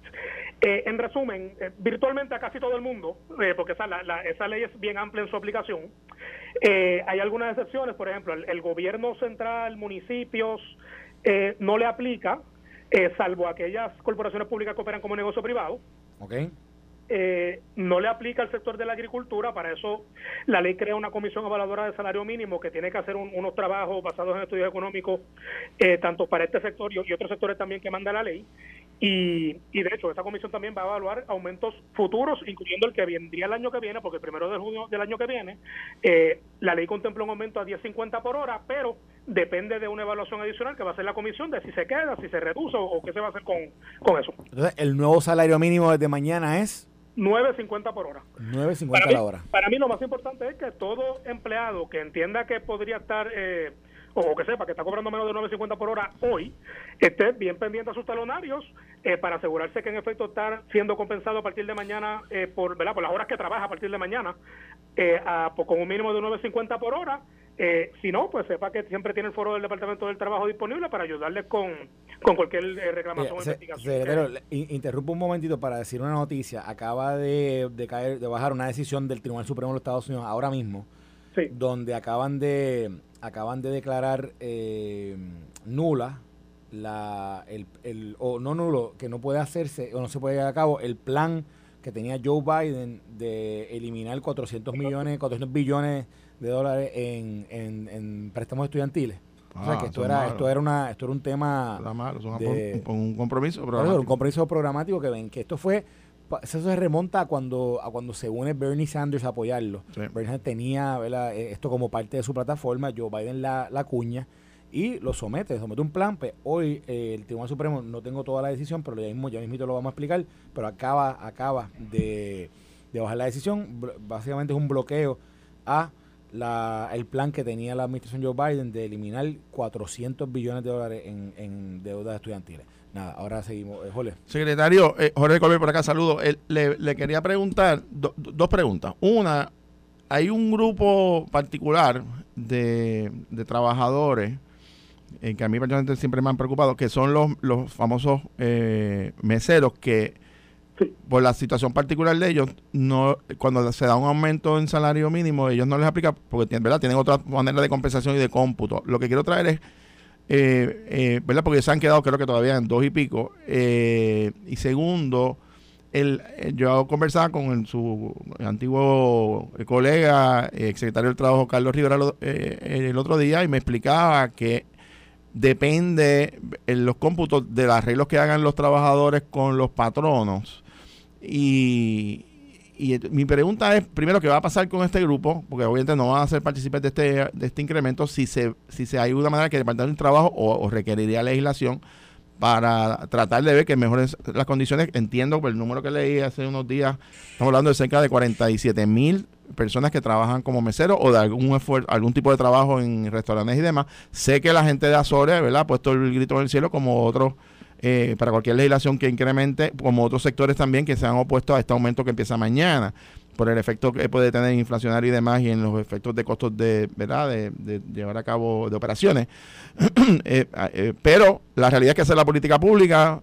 Eh, en resumen, eh, virtualmente a casi todo el mundo, porque esa, esa ley es bien amplia en su aplicación, hay algunas excepciones, por ejemplo, el, gobierno central, municipios, no le aplica, salvo aquellas corporaciones públicas que operan como negocio privado. Okay eh, no le aplica al sector de la agricultura, para eso la ley crea una comisión evaluadora de salario mínimo que tiene que hacer unos trabajos basados en estudios económicos, eh, tanto para este sector y, otros sectores también que manda la ley. Y, de hecho, esa comisión también va a evaluar aumentos futuros, incluyendo el que vendría el año que viene, porque el primero de junio del año que viene, eh, la ley contempla un aumento a 10.50 por hora, pero depende de una evaluación adicional que va a hacer la comisión de si se queda, si se reduce o, qué se va a hacer con, con eso. Entonces, el nuevo salario mínimo desde mañana es 9.50 por hora. 9.50 la hora. Para mí lo más importante es que todo empleado que entienda que podría estar, eh, o que sepa que está cobrando menos de 9.50 por hora hoy, esté bien pendiente a sus talonarios eh, para asegurarse que en efecto está siendo compensado a partir de mañana eh, por, ¿verdad? por las horas que trabaja a partir de mañana, a, con un mínimo de 9.50 por hora eh, si no, pues sepa que siempre tiene el foro del Departamento del Trabajo disponible para ayudarle con, cualquier eh, reclamación o investigación. interrumpo un momentito para decir una noticia. Acaba de, caer, de bajar una decisión del Tribunal Supremo de los Estados Unidos ahora mismo, donde acaban de acaban de declarar eh, nula la el, el, o no nulo que no puede hacerse o no se puede llevar a cabo el plan que tenía Joe Biden de eliminar 400 millones 400 billones de dólares en, en, préstamos estudiantiles. O sea, ah, que esto era, esto era una, esto era un tema de, un, compromiso programático. Un compromiso programático que ven que esto fue eso se remonta a cuando a cuando se une Bernie Sanders a apoyarlo. Bernie Sanders tenía eh, esto como parte de su plataforma, Joe Biden la, la cuña y lo somete, somete un plan. Pues hoy eh, el Tribunal Supremo no tengo toda la decisión, pero ya mismo ya mismo lo vamos a explicar, pero acaba acaba de, de bajar la decisión, básicamente es un bloqueo a la, el plan que tenía la administración Joe Biden de eliminar 400 billones de dólares en, en deudas estudiantiles. Nada, ahora seguimos. Eh, Jorge. Secretario, eh, Jorge Colbert por acá, saludo. le, quería preguntar dos preguntas. Una, hay un grupo particular de, de trabajadores eh, que a mí personalmente siempre me han preocupado, que son los, los famosos eh, meseros que por la situación particular de ellos, no cuando se da un aumento en salario mínimo, ellos no les aplica porque ¿verdad? tienen otra manera de compensación y de cómputo. Lo que quiero traer es, eh, eh, ¿verdad? porque se han quedado creo que todavía en dos y pico. Eh, y segundo, el, yo conversaba con su antiguo colega, ex secretario del Trabajo, Carlos Rivera, el otro día y me explicaba que depende en los cómputos de los arreglos que hagan los trabajadores con los patronos y, mi pregunta es, primero, ¿qué va a pasar con este grupo? Porque obviamente no van a ser partícipes de este, de este incremento si se, si se hay una manera que departamento un trabajo o, requeriría legislación para tratar de ver que mejoren las condiciones. Entiendo por el número que leí hace unos días, estamos hablando de cerca de 47 mil personas que trabajan como meseros o de algún esfuerzo, algún tipo de trabajo en restaurantes y demás. Sé que la gente de Azores, ¿verdad?, ha puesto el grito en el cielo como otros eh, para cualquier legislación que incremente, como otros sectores también que se han opuesto a este aumento que empieza mañana, por el efecto que puede tener inflacionario y demás, y en los efectos de costos de, ¿verdad? de, llevar a cabo de operaciones. Eh, eh, pero la realidad es que hacer la política pública,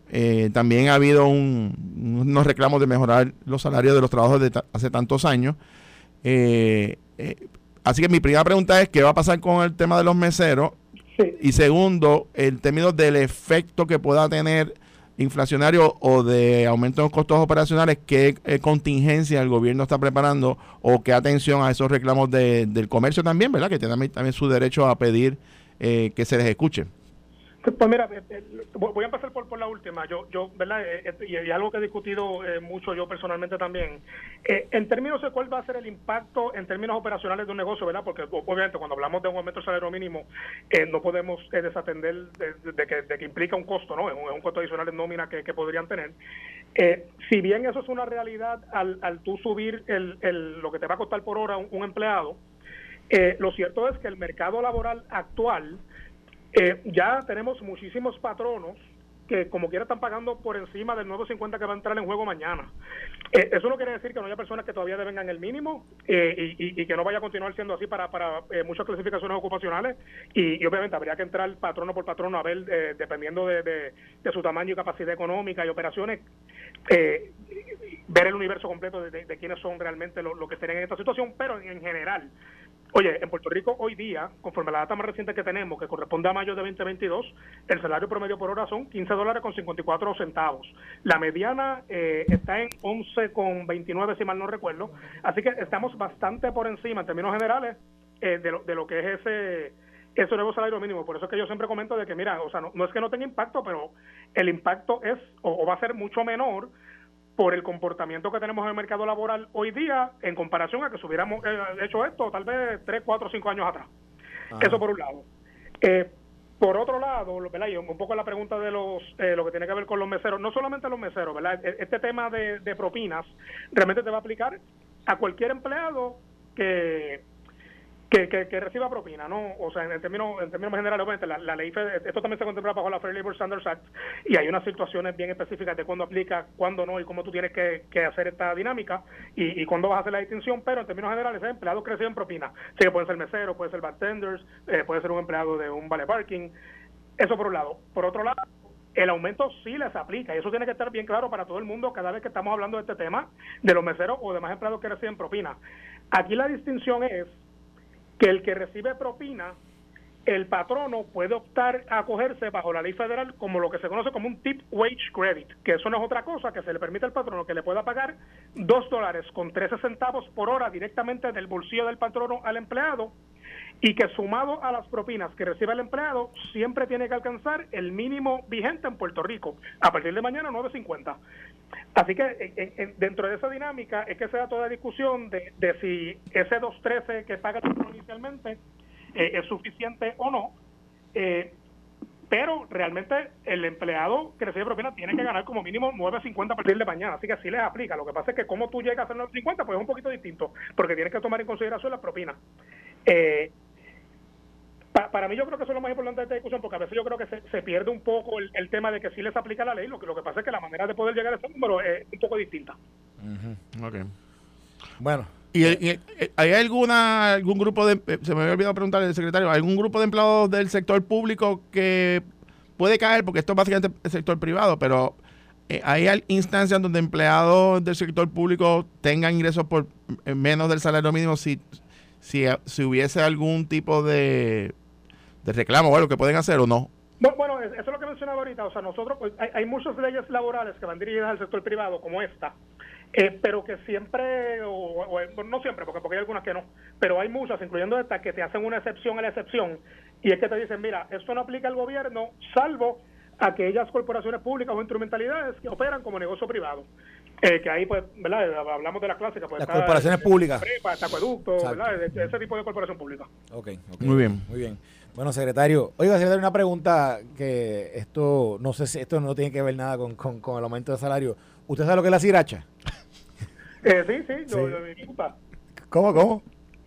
también ha habido unos reclamos de mejorar los salarios de los trabajos de hace tantos años. así que mi primera pregunta es, ¿qué va a pasar con el tema de los meseros? Y segundo, el término del efecto que pueda tener inflacionario o de aumento de los costos operacionales, qué eh, contingencia el gobierno está preparando o qué atención a esos reclamos de, del comercio también, ¿verdad? Que tiene también su derecho a pedir eh, que se les escuche. Pues mira, eh, eh, voy a empezar por, por la última. Yo, yo ¿verdad? Eh, y, algo que he discutido mucho yo personalmente también. en términos de cuál va a ser el impacto en términos operacionales de un negocio, ¿verdad? Porque obviamente cuando hablamos de un aumento del salario mínimo, no podemos desatender de, que, de, que, implica un costo, ¿no? Es un, costo adicional de nómina que, podrían tener. si bien eso es una realidad al, al tú subir el, el, lo que te va a costar por hora un empleado, lo cierto es que el mercado laboral actual eh, ya tenemos muchísimos patronos que como quiera están pagando por encima del nuevo 50 que va a entrar en juego mañana. Eh, eso no quiere decir que no haya personas que todavía devengan el mínimo eh, y, que no vaya a continuar siendo así para, para eh, muchas clasificaciones ocupacionales y, obviamente habría que entrar patrono por patrono a ver, dependiendo de, su tamaño y capacidad económica y operaciones, ver el universo completo de, quiénes son realmente los que estarían en esta situación, pero en general Oye, en Puerto Rico hoy día, conforme a la data más reciente que tenemos, que corresponde a mayo de 2022, el salario promedio por hora son 15 dólares con 54 centavos. La mediana eh, está en 11 con 29, si mal no recuerdo. Así que estamos bastante por encima, en términos generales, eh, de, lo, de lo que es ese ese nuevo salario mínimo. Por eso es que yo siempre comento de que, mira, o sea, no, es que no tenga impacto, pero el impacto es o va a ser mucho menor por el comportamiento que tenemos en el mercado laboral hoy día en comparación a que si hubiéramos eh, hecho esto tal vez 3, 4, 5 años atrás. Eso por un lado. Eh, por otro lado, ¿verdad? Y un poco la pregunta de los eh, lo que tiene que ver con los meseros, no solamente los meseros, ¿verdad? E, este tema de, de propinas realmente te va a aplicar a cualquier empleado que que, reciba propina, ¿no? O sea, en, términos, en términos generales, obviamente, la, ley, esto también se contempla bajo la Fair Labor Standards Act y hay unas situaciones bien específicas de cuándo aplica, cuándo no y cómo tú tienes que, hacer esta dinámica y, y, cuándo vas a hacer la distinción, pero en términos generales, el empleado que reciben propina. Sí que pueden ser meseros, puede ser bartenders, eh, puede ser un empleado de un vale parking. Eso por un lado. Por otro lado, el aumento sí les aplica y eso tiene que estar bien claro para todo el mundo cada vez que estamos hablando de este tema de los meseros o demás empleados que reciben propina. Aquí la distinción es que el que recibe propina, el patrono puede optar a acogerse bajo la ley federal como lo que se conoce como un tip wage credit, que eso no es otra cosa que se le permite al patrono que le pueda pagar dos dólares con 13 centavos por hora directamente del bolsillo del patrono al empleado y que sumado a las propinas que recibe el empleado siempre tiene que alcanzar el mínimo vigente en Puerto Rico a partir de mañana 9.50. Así que dentro de esa dinámica es que se da toda discusión de, si ese 2.13 que paga inicialmente eh, es suficiente o no. Eh, pero realmente el empleado que recibe propina tiene que ganar como mínimo 9.50 a partir de mañana, así que así les aplica. Lo que pasa es que como tú llegas a 9.50 pues es un poquito distinto, porque tienes que tomar en consideración la propina. Eh, para mí yo creo que eso es lo más importante de esta discusión, porque a veces yo creo que se, pierde un poco el, tema de que sí les aplica la ley, lo que, lo que pasa es que la manera de poder llegar a ese número es un poco distinta. Bueno. ¿Y, hay alguna algún grupo de, eh, se me había olvidado preguntarle al secretario, algún grupo de empleados del sector público que puede caer, porque esto es básicamente el sector privado, pero eh, ¿hay instancias donde empleados del sector público tengan ingresos por eh, menos del salario mínimo si, si, si hubiese algún tipo de de reclamo o algo que pueden hacer o no. Bueno, eso es lo que mencionaba ahorita. O sea, nosotros, pues, hay, muchas leyes laborales que van dirigidas al sector privado, como esta, eh, pero que siempre, o, no siempre, porque, porque hay algunas que no, pero hay muchas, incluyendo esta, que te hacen una excepción a la excepción, y es que te dicen, mira, esto no aplica al gobierno, salvo aquellas corporaciones públicas o instrumentalidades que operan como negocio privado. Eh, que ahí, pues, ¿verdad? Hablamos de la clásica. Pues, Las corporaciones públicas. Prepa, acueducto, ¿verdad? Ese tipo de corporación pública. Ok, Muy bien. Muy bien. Bueno, secretario, oiga, secretario, una pregunta que esto, no sé si esto no tiene que ver nada con, con, el aumento de salario. ¿Usted sabe lo que es la siracha? Eh, sí, sí, Yo, me gusta. ¿Cómo, cómo?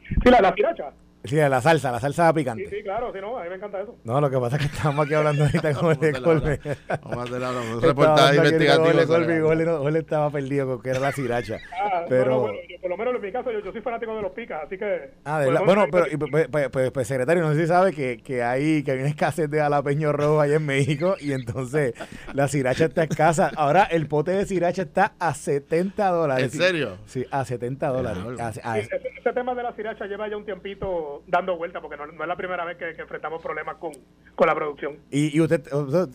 Sí, la, la siracha. Sí, la salsa, la salsa picante. Sí, sí, claro, sí, no, a mí me encanta eso. No, lo que pasa es que estamos aquí hablando ahorita con el Colby. Vamos a hacer un reportaje investigativo. Jorge estaba perdido con que era la siracha. Ah, pero... Bueno, yo, por lo menos en mi caso, yo, yo, soy fanático de los picas, así que... Ah, de Bueno, pero, pues, pues, pues, pues, secretario, no sé si sabe que, que, hay, que hay una escasez de jalapeño rojo allá en México y entonces la siracha está escasa. Ahora el pote de siracha está a 70 dólares. ¿En serio? Sí, a 70 dólares. ese, tema de la siracha lleva ya un tiempito dando vuelta porque no, es la primera vez que, enfrentamos problemas con, con, la producción. Y, usted,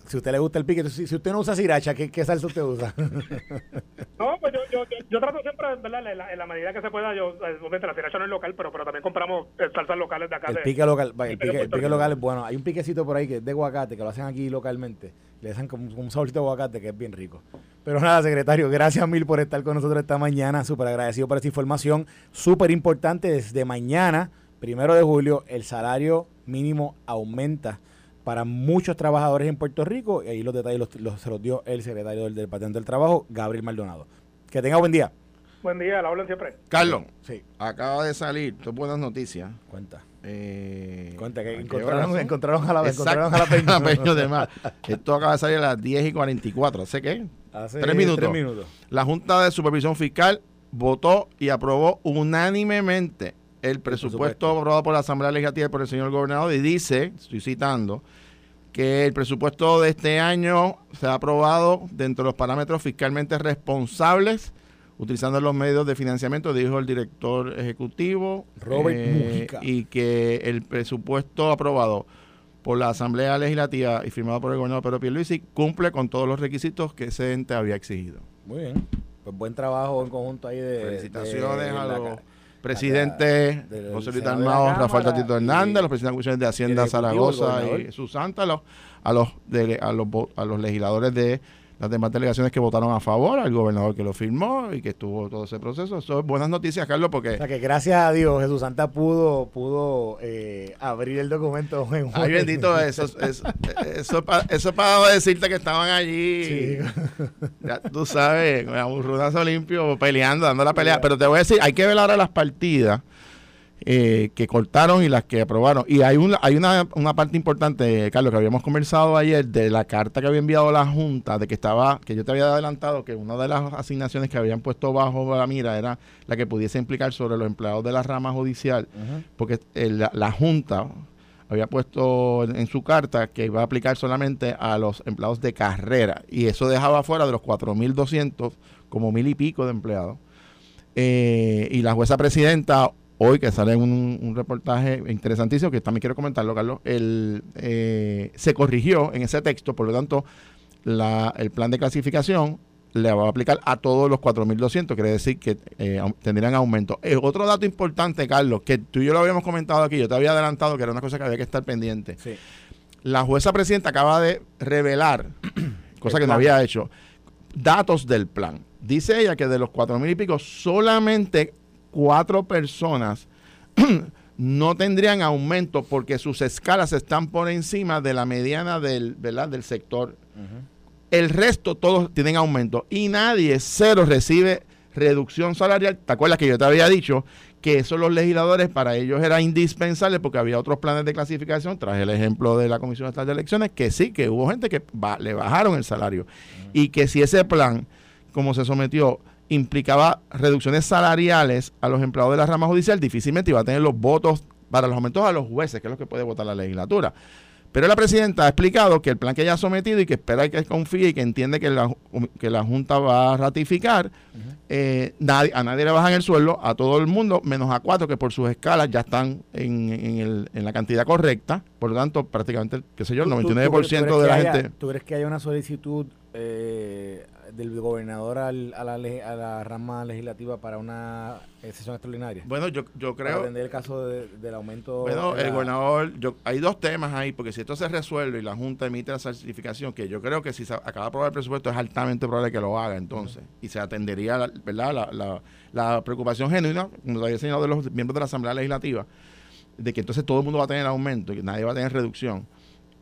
si usted le gusta el pique, si, usted no usa sriracha, ¿qué, ¿qué, salsa usted usa? no, pues yo, yo, yo, trato siempre, ¿verdad? En la, medida que se pueda, yo, eh, obviamente la sriracha no es local, pero, pero también compramos eh, salsas locales de acá. El pique local, el pique, el pique local es bueno. Hay un piquecito por ahí que es de aguacate, que lo hacen aquí localmente. Le hacen como, un saborcito de aguacate que es bien rico. Pero nada, secretario, gracias mil por estar con nosotros esta mañana. Súper agradecido por esta información. Súper importante desde mañana primero de julio el salario mínimo aumenta para muchos trabajadores en Puerto Rico y ahí los detalles los, se los dio el secretario del Departamento del Trabajo, Gabriel Maldonado. Que tenga buen día. Buen día, la hablan siempre. Carlos, sí. acaba de salir, esto buenas noticias. Cuenta. Eh, Cuenta que encontraron, encontraron, a la, encontraron a la Peña. Peña de más. Esto acaba de salir a las 10 y 44. ¿Hace qué? Hace tres minutos. tres minutos. La Junta de Supervisión Fiscal votó y aprobó unánimemente el presupuesto, aprobado por la Asamblea Legislativa y por el señor gobernador y dice, estoy citando, que el presupuesto de este año se ha aprobado dentro de los parámetros fiscalmente responsables utilizando los medios de financiamiento, dijo el director ejecutivo. Robert eh, Y que el presupuesto aprobado por la Asamblea Legislativa y firmado por el gobernador Pedro Pierluisi cumple con todos los requisitos que ese ente había exigido. Muy bien. Pues buen trabajo en conjunto ahí de... Felicitaciones a los presidentes José Luis Armado, Rafael Tatito Hernández, los presidentes de Hacienda Zaragoza y Susanta, a los, a los, a los, a los legisladores de las demás delegaciones que votaron a favor, al gobernador que lo firmó y que estuvo todo ese proceso. Eso es buenas noticias, Carlos, porque... O sea, que gracias a Dios Jesús Santa pudo pudo eh, abrir el documento en Ay, bendito, eso, eso, eso, eso para decirte que estaban allí, ya, tú sabes, un rudazo limpio, peleando, dando la pelea. Pero te voy a decir, hay que ver ahora las partidas eh, que cortaron y las que aprobaron. Y hay, una hay una, una, parte importante, Carlos, que habíamos conversado ayer de la carta que había enviado la Junta, de que estaba, que yo te había adelantado que una de las asignaciones que habían puesto bajo la mira era la que pudiese implicar sobre los empleados de la rama judicial, porque la, Junta había puesto en, su carta que iba a aplicar solamente a los empleados de carrera y eso dejaba fuera de los 4.200 como mil y pico de empleados. Eh, y la jueza presidenta hoy que sale un, un reportaje interesantísimo que también quiero comentarlo, Carlos, el, eh, se corrigió en ese texto, por lo tanto, la, el plan de clasificación le va a aplicar a todos los 4.200, quiere decir que eh, tendrían aumento. Eh, otro dato importante, Carlos, que tú y yo lo habíamos comentado aquí, yo te había adelantado que era una cosa que había que estar pendiente. La jueza presidenta acaba de revelar, cosa que no había hecho, datos del plan. Dice ella que de los 4.000 y pico, solamente cuatro personas no tendrían aumento porque sus escalas están por encima de la mediana del, ¿verdad? del sector. El resto todos tienen aumento y nadie, cero, recibe reducción salarial. ¿Te acuerdas que yo te había dicho que eso los legisladores para ellos era indispensable porque había otros planes de clasificación? Traje el ejemplo de la Comisión Estatal de Elecciones, que sí, que hubo gente que le bajaron el salario y que si ese plan, como se sometió, implicaba reducciones salariales a los empleados de la rama judicial, difícilmente iba a tener los votos para los aumentos a los jueces, que es lo que puede votar la legislatura. Pero la presidenta ha explicado que el plan que ella ha sometido y que espera que confíe y que entiende que la, que la Junta va a ratificar, eh, nadie, a nadie le bajan el sueldo, a todo el mundo, menos a cuatro que por sus escalas ya están en, en, en la cantidad correcta. Por lo tanto, prácticamente, qué sé yo, el 99% de la gente... ¿Tú crees que hay una solicitud eh, del gobernador al, a, la, a la rama legislativa para una sesión extraordinaria? Bueno, yo, yo creo... Para atender el caso del aumento... Bueno, el gobernador, yo, hay dos temas ahí, porque si esto se resuelve y la Junta emite la certificación, que yo creo que si se acaba de aprobar el presupuesto es altamente probable que lo haga entonces, y se atendería, ¿verdad?, la, la, la preocupación genuina, como había enseñado de los miembros de la Asamblea Legislativa, de que entonces todo el mundo va a tener aumento y que nadie va a tener reducción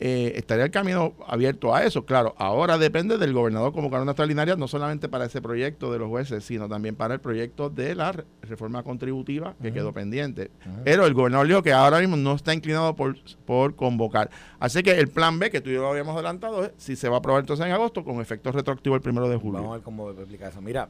eh, estaría el camino abierto a eso. Claro, ahora depende del gobernador convocar una extraordinaria, no solamente para ese proyecto de los jueces, sino también para el proyecto de la reforma contributiva que quedó pendiente. Pero el gobernador dijo que ahora mismo no está inclinado por, por convocar. Así que el plan B, que tú y yo lo habíamos adelantado, es si se va a aprobar entonces en agosto con efecto retroactivo el primero de julio. Vamos a ver cómo explica eso. Mira,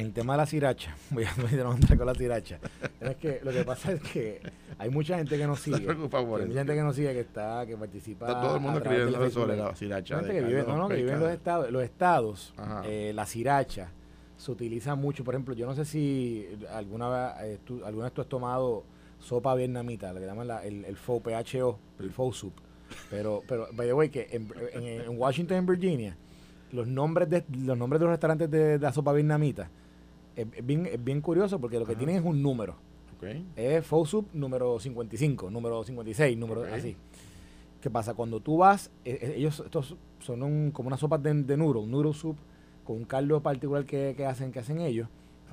el tema de la siracha, voy a, entrar con la siracha. Es que lo que pasa es que hay mucha gente que nos sigue. hay mucha gente que nos sigue que está, que participa. Está todo el mundo escribiendo sobre la siracha. que vive, no, no, que vive en los estados. Los estados, eh, la siracha se utiliza mucho. Por ejemplo, yo no sé si alguna vez, eh, tú, alguna vez tú has tomado sopa vietnamita, lo que llaman la, el, el PHO, el FO soup. Pero, pero, by the way, que en, en, Washington, en Virginia, los nombres de los nombres de los restaurantes de, la sopa vietnamita es, bien, es bien curioso porque lo que tienen es un número. Es FOSUP número 55, número 56, número así. ¿Qué pasa? Cuando tú vas, e, e, ellos estos son como una sopa de, de noodle, un noodle soup con un caldo particular que, hacen que hacen ellos.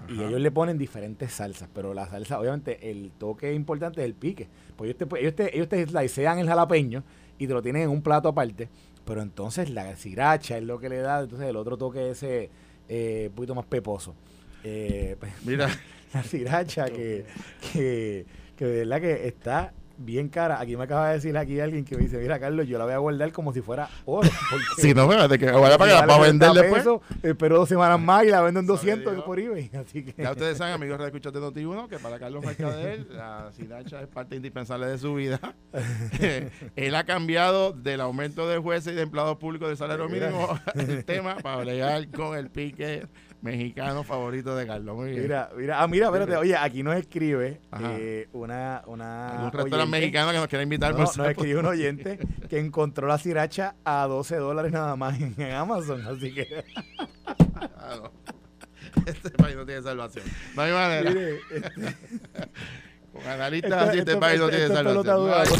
Y ellos le ponen diferentes salsas, pero la salsa, obviamente, el toque importante es el pique. Pues ellos te, ellos te, ellos te slicean el jalapeño y te lo tienen en un plato aparte, pero entonces la sriracha es lo que le da, entonces el otro toque ese eh, un poquito más peposo. Eh, pues, Mira. la sriracha que, que, que de verdad que está bien cara. Aquí me acaba de decir aquí alguien que me dice, mira Carlos, yo la voy a guardar como si fuera oro. Si no, fíjate que vaya para que la vale va a vender 30 después. espero dos semanas más y la vendo en Sabe 200 Dios. por eBay. Así que Ya ustedes saben, amigos de Escuchas de Noti1, que para Carlos Mercader, la sinacha es parte indispensable de su vida. Él ha cambiado del aumento de jueces y de empleados públicos del salario mínimo el tema para bregar con el pique mexicano favorito de Carlos. Muy bien. Mira, mira, ah, mira, espérate, oye, aquí nos escribe eh, una, una Algún restaurante mexicano que nos quiera invitar No, por nos escribe un oyente que encontró la sriracha a 12 dólares nada más en, en Amazon, así que Ah, no. Este país no tiene salvación. No hay manera. mire, este, Con analistas así, este país no tiene salvación.